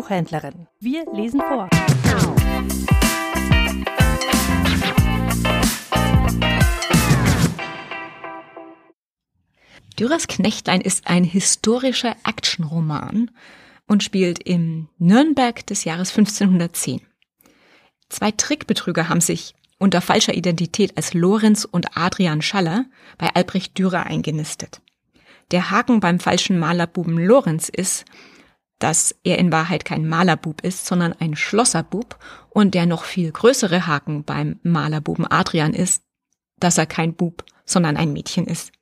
Buchhändlerin. Wir lesen vor. Dürers Knechtlein ist ein historischer Actionroman und spielt im Nürnberg des Jahres 1510. Zwei Trickbetrüger haben sich unter falscher Identität als Lorenz und Adrian Schaller bei Albrecht Dürer eingenistet. Der Haken beim falschen Malerbuben Lorenz ist, dass er in Wahrheit kein Malerbub ist, sondern ein Schlosserbub und der noch viel größere Haken beim Malerbuben Adrian ist, dass er kein Bub, sondern ein Mädchen ist.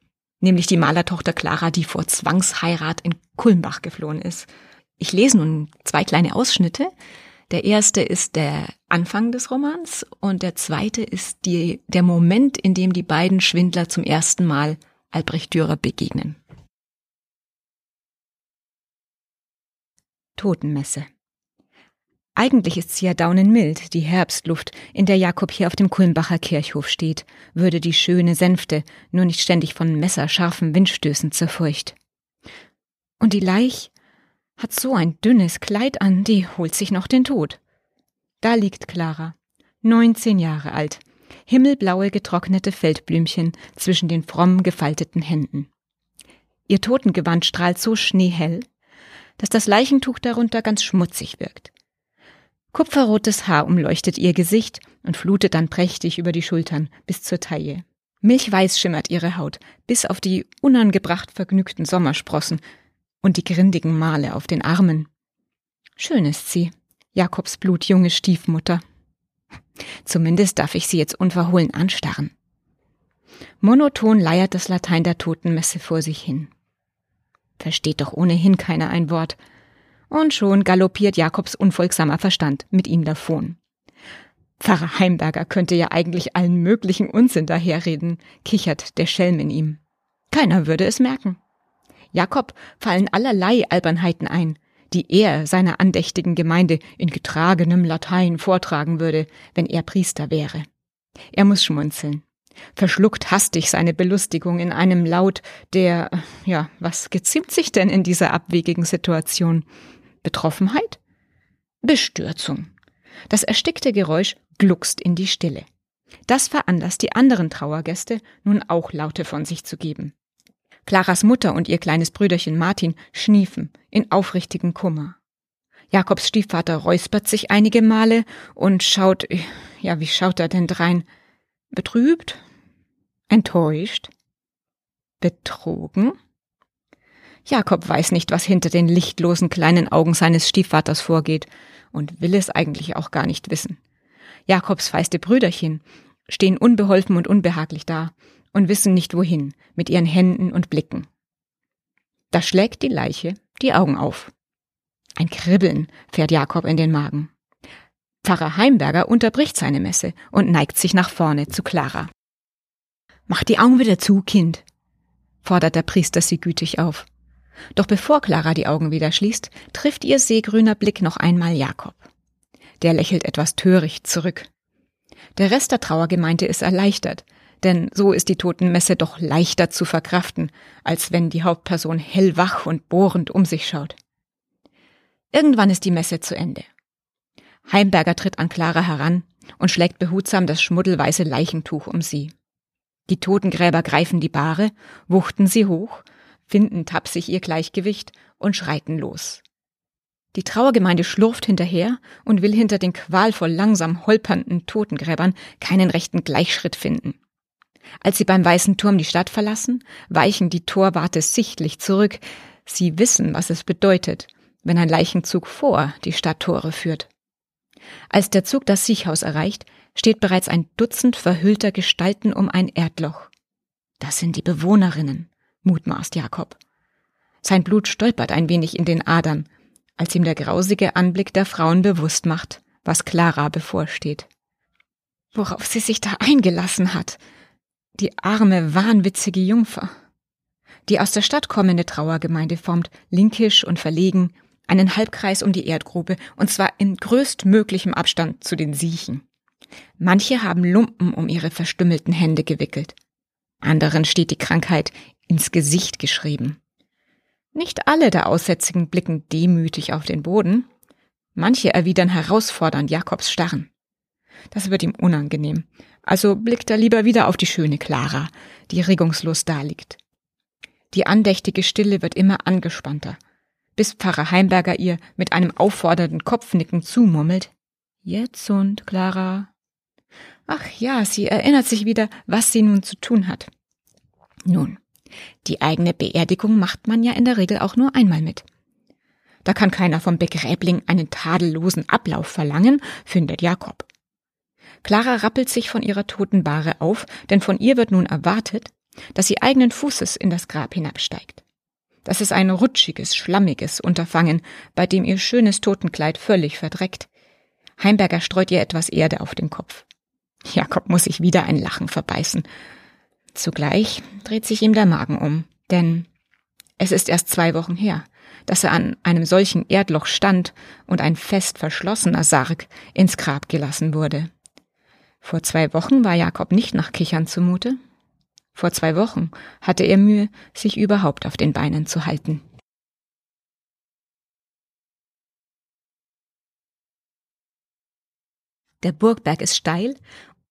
Nämlich die Malertochter Clara, die vor Zwangsheirat in Kulmbach geflohen ist. Ich lese nun zwei kleine Ausschnitte. Der erste ist der Anfang des Romans und der zweite ist die, der Moment, in dem die beiden Schwindler zum ersten Mal Albrecht Dürer begegnen. Totenmesse. Eigentlich ist sie ja daunenmild, die Herbstluft, in der Jakob hier auf dem Kulmbacher Kirchhof steht, würde die schöne Sänfte nur nicht ständig von messerscharfen Windstößen zerfurcht. Und die Leich hat so ein dünnes Kleid an, die holt sich noch den Tod. Da liegt Clara, neunzehn Jahre alt, himmelblaue getrocknete Feldblümchen zwischen den fromm gefalteten Händen. Ihr Totengewand strahlt so schneehell, dass das Leichentuch darunter ganz schmutzig wirkt. Kupferrotes Haar umleuchtet ihr Gesicht und flutet dann prächtig über die Schultern bis zur Taille. Milchweiß schimmert ihre Haut, bis auf die unangebracht vergnügten Sommersprossen und die grindigen Male auf den Armen. Schön ist sie, Jakobs blutjunge Stiefmutter. Zumindest darf ich sie jetzt unverhohlen anstarren. Monoton leiert das Latein der Totenmesse vor sich hin versteht doch ohnehin keiner ein Wort. Und schon galoppiert Jakobs unfolgsamer Verstand mit ihm davon. Pfarrer Heimberger könnte ja eigentlich allen möglichen Unsinn daherreden, kichert der Schelm in ihm. Keiner würde es merken. Jakob fallen allerlei Albernheiten ein, die er seiner andächtigen Gemeinde in getragenem Latein vortragen würde, wenn er Priester wäre. Er muss schmunzeln verschluckt hastig seine Belustigung in einem Laut, der, ja, was geziemt sich denn in dieser abwegigen Situation? Betroffenheit? Bestürzung. Das erstickte Geräusch gluckst in die Stille. Das veranlasst die anderen Trauergäste, nun auch Laute von sich zu geben. Claras Mutter und ihr kleines Brüderchen Martin schniefen in aufrichtigen Kummer. Jakobs Stiefvater räuspert sich einige Male und schaut, ja, wie schaut er denn drein? Betrübt, Enttäuscht? Betrogen? Jakob weiß nicht, was hinter den lichtlosen kleinen Augen seines Stiefvaters vorgeht und will es eigentlich auch gar nicht wissen. Jakobs feiste Brüderchen stehen unbeholfen und unbehaglich da und wissen nicht wohin mit ihren Händen und Blicken. Da schlägt die Leiche die Augen auf. Ein Kribbeln fährt Jakob in den Magen. Pfarrer Heimberger unterbricht seine Messe und neigt sich nach vorne zu Clara. Mach die Augen wieder zu, Kind, fordert der Priester sie gütig auf. Doch bevor Clara die Augen wieder schließt, trifft ihr seegrüner Blick noch einmal Jakob. Der lächelt etwas töricht zurück. Der Rest der Trauergemeinde ist erleichtert, denn so ist die Totenmesse doch leichter zu verkraften, als wenn die Hauptperson hellwach und bohrend um sich schaut. Irgendwann ist die Messe zu Ende. Heimberger tritt an Clara heran und schlägt behutsam das schmuddelweiße Leichentuch um sie. Die Totengräber greifen die Bahre, wuchten sie hoch, finden tapsig ihr Gleichgewicht und schreiten los. Die Trauergemeinde schlurft hinterher und will hinter den qualvoll langsam holpernden Totengräbern keinen rechten Gleichschritt finden. Als sie beim Weißen Turm die Stadt verlassen, weichen die Torwarte sichtlich zurück. Sie wissen, was es bedeutet, wenn ein Leichenzug vor die Stadttore führt. Als der Zug das Siechhaus erreicht, steht bereits ein Dutzend verhüllter Gestalten um ein Erdloch. Das sind die Bewohnerinnen, mutmaßt Jakob. Sein Blut stolpert ein wenig in den Adern, als ihm der grausige Anblick der Frauen bewusst macht, was Clara bevorsteht. Worauf sie sich da eingelassen hat. Die arme, wahnwitzige Jungfer. Die aus der Stadt kommende Trauergemeinde formt, linkisch und verlegen, einen Halbkreis um die Erdgrube, und zwar in größtmöglichem Abstand zu den Siechen. Manche haben Lumpen um ihre verstümmelten Hände gewickelt. Anderen steht die Krankheit ins Gesicht geschrieben. Nicht alle der Aussätzigen blicken demütig auf den Boden. Manche erwidern herausfordernd Jakobs Starren. Das wird ihm unangenehm. Also blickt er lieber wieder auf die schöne Clara, die regungslos daliegt. Die andächtige Stille wird immer angespannter, bis Pfarrer Heimberger ihr mit einem auffordernden Kopfnicken zumurmelt. Jetzt und Clara. Ach ja, sie erinnert sich wieder, was sie nun zu tun hat. Nun, die eigene Beerdigung macht man ja in der Regel auch nur einmal mit. Da kann keiner vom Begräbling einen tadellosen Ablauf verlangen, findet Jakob. Clara rappelt sich von ihrer toten Bahre auf, denn von ihr wird nun erwartet, dass sie eigenen Fußes in das Grab hinabsteigt. Das ist ein rutschiges, schlammiges Unterfangen, bei dem ihr schönes Totenkleid völlig verdreckt. Heimberger streut ihr etwas Erde auf den Kopf. Jakob muss sich wieder ein Lachen verbeißen. Zugleich dreht sich ihm der Magen um, denn es ist erst zwei Wochen her, dass er an einem solchen Erdloch stand und ein fest verschlossener Sarg ins Grab gelassen wurde. Vor zwei Wochen war Jakob nicht nach Kichern zumute. Vor zwei Wochen hatte er Mühe, sich überhaupt auf den Beinen zu halten. Der Burgberg ist steil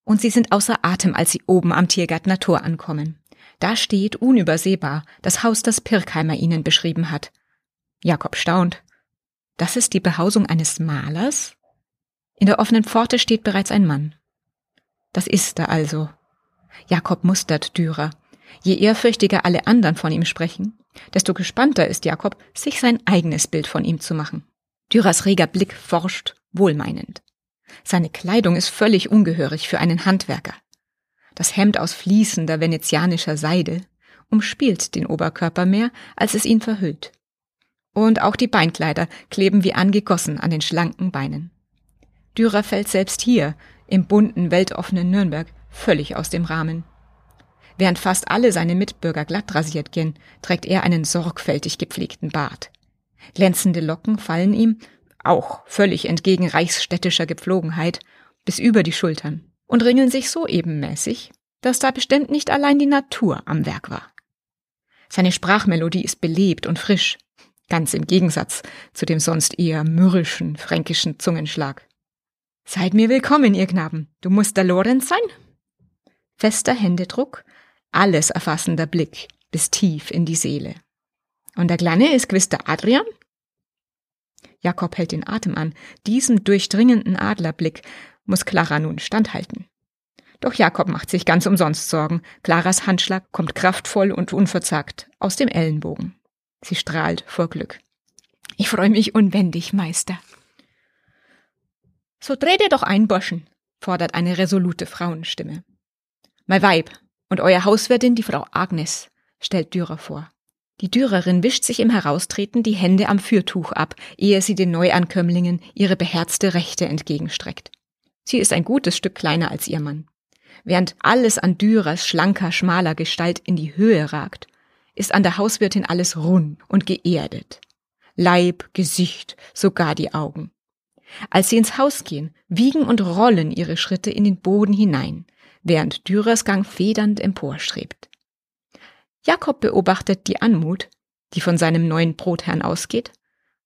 und sie sind außer Atem, als sie oben am Tiergärtner Tor ankommen. Da steht unübersehbar das Haus, das Pirkheimer ihnen beschrieben hat. Jakob staunt. Das ist die Behausung eines Malers? In der offenen Pforte steht bereits ein Mann. Das ist er also. Jakob mustert Dürer. Je ehrfürchtiger alle anderen von ihm sprechen, desto gespannter ist Jakob, sich sein eigenes Bild von ihm zu machen. Dürers reger Blick forscht, wohlmeinend. Seine Kleidung ist völlig ungehörig für einen Handwerker. Das Hemd aus fließender venezianischer Seide umspielt den Oberkörper mehr, als es ihn verhüllt. Und auch die Beinkleider kleben wie angegossen an den schlanken Beinen. Dürer fällt selbst hier, im bunten, weltoffenen Nürnberg, völlig aus dem Rahmen. Während fast alle seine Mitbürger glatt rasiert gehen, trägt er einen sorgfältig gepflegten Bart. Glänzende Locken fallen ihm, auch völlig entgegen reichsstädtischer Gepflogenheit, bis über die Schultern und ringeln sich so ebenmäßig, dass da bestimmt nicht allein die Natur am Werk war. Seine Sprachmelodie ist belebt und frisch, ganz im Gegensatz zu dem sonst eher mürrischen fränkischen Zungenschlag. Seid mir willkommen, ihr Knaben. Du musst der Lorenz sein? Fester Händedruck, alles erfassender Blick bis tief in die Seele. Und der Kleine ist gewiss der Adrian? Jakob hält den Atem an. Diesem durchdringenden Adlerblick muss Clara nun standhalten. Doch Jakob macht sich ganz umsonst Sorgen. Claras Handschlag kommt kraftvoll und unverzagt aus dem Ellenbogen. Sie strahlt vor Glück. Ich freue mich unwendig, Meister. So dreht ihr doch ein, Burschen, fordert eine resolute Frauenstimme. Mein Weib und euer Hauswirtin, die Frau Agnes, stellt Dürer vor. Die Dürerin wischt sich im Heraustreten die Hände am Fürtuch ab, ehe sie den Neuankömmlingen ihre beherzte Rechte entgegenstreckt. Sie ist ein gutes Stück kleiner als ihr Mann. Während alles an Dürers schlanker, schmaler Gestalt in die Höhe ragt, ist an der Hauswirtin alles rund und geerdet. Leib, Gesicht, sogar die Augen. Als sie ins Haus gehen, wiegen und rollen ihre Schritte in den Boden hinein, während Dürers Gang federnd emporstrebt. Jakob beobachtet die Anmut, die von seinem neuen Brotherrn ausgeht,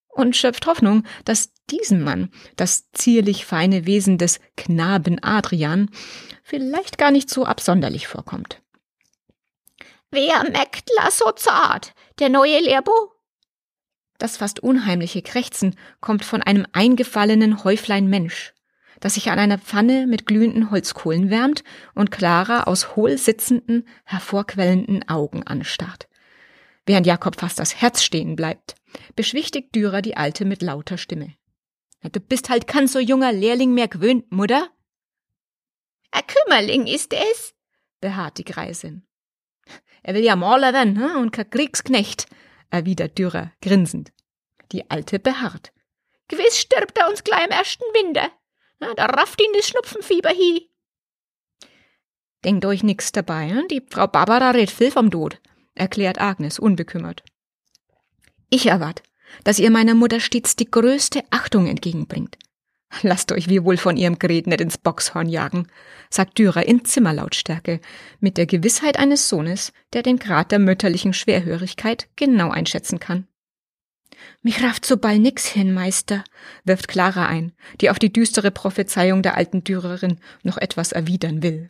und schöpft Hoffnung, dass diesem Mann das zierlich feine Wesen des Knaben Adrian vielleicht gar nicht so absonderlich vorkommt. Wer Mäktler so zart? Der neue Lehrbo? Das fast unheimliche Krächzen kommt von einem eingefallenen Häuflein Mensch, das sich an einer Pfanne mit glühenden Holzkohlen wärmt und Clara aus hohl sitzenden, hervorquellenden Augen anstarrt. Während Jakob fast das Herz stehen bleibt, beschwichtigt Dürer die Alte mit lauter Stimme. Du bist halt kein so junger Lehrling mehr gewöhnt, Mutter? Ein Kümmerling ist es, beharrt die Greisin. Er will ja Maler werden hm? und kein Kriegsknecht, erwidert Dürer grinsend. Die Alte beharrt. Gewiss stirbt er uns gleich im ersten Winter. Na, da rafft ihn das Schnupfenfieber hi. Denkt euch nix dabei, hm? die Frau Barbara redet viel vom Tod, erklärt Agnes unbekümmert. Ich erwart, dass ihr meiner Mutter stets die größte Achtung entgegenbringt. Lasst euch wie wohl von ihrem Gerät nicht ins Boxhorn jagen, sagt Dürer in Zimmerlautstärke, mit der Gewissheit eines Sohnes, der den Grad der mütterlichen Schwerhörigkeit genau einschätzen kann. Mich rafft so bald nix hin, Meister, wirft Clara ein, die auf die düstere Prophezeiung der alten Dürerin noch etwas erwidern will.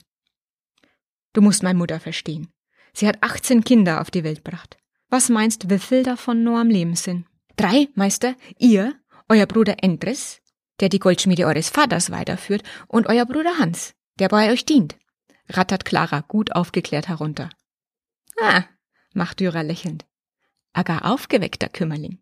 Du musst meine Mutter verstehen. Sie hat 18 Kinder auf die Welt gebracht. Was meinst, wie viel davon nur am Leben sind? Drei, Meister, ihr, euer Bruder Endres, der die Goldschmiede eures Vaters weiterführt, und euer Bruder Hans, der bei euch dient, rattert Clara gut aufgeklärt herunter. Ah, macht Dürer lächelnd. Aga aufgeweckter Kümmerling.